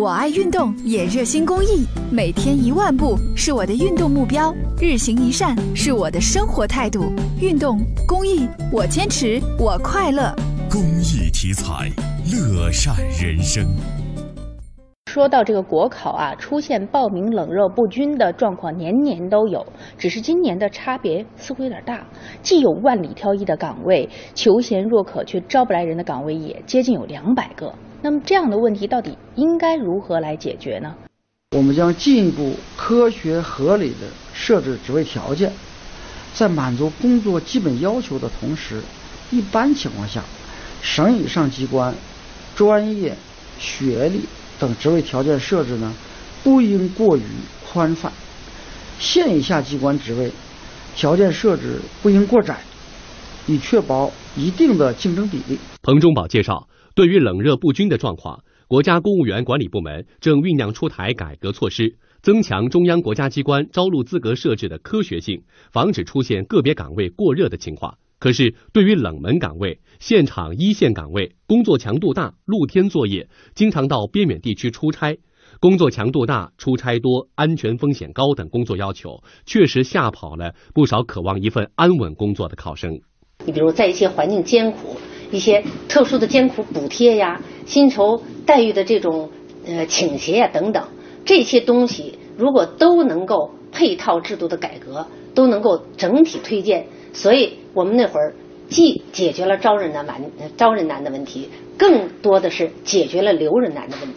我爱运动，也热心公益，每天一万步是我的运动目标，日行一善是我的生活态度。运动公益，我坚持，我快乐。公益题材，乐善人生。说到这个国考啊，出现报名冷热不均的状况年年都有，只是今年的差别似乎有点大。既有万里挑一的岗位，求贤若渴却招不来人的岗位也接近有两百个。那么这样的问题到底应该如何来解决呢？我们将进一步科学合理的设置职位条件，在满足工作基本要求的同时，一般情况下，省以上机关专业、学历等职位条件设置呢，不应过于宽泛；县以下机关职位条件设置不应过窄，以确保一定的竞争比例。彭忠宝介绍。对于冷热不均的状况，国家公务员管理部门正酝酿出台改革措施，增强中央国家机关招录资格设置的科学性，防止出现个别岗位过热的情况。可是，对于冷门岗位、现场一线岗位，工作强度大、露天作业，经常到边远地区出差，工作强度大、出差多、安全风险高等工作要求，确实吓跑了不少渴望一份安稳工作的考生。你比如在一些环境艰苦。一些特殊的艰苦补贴呀、薪酬待遇的这种呃倾斜呀等等，这些东西如果都能够配套制度的改革，都能够整体推荐，所以我们那会儿既解决了招人难、招人难的问题，更多的是解决了留人难的问题。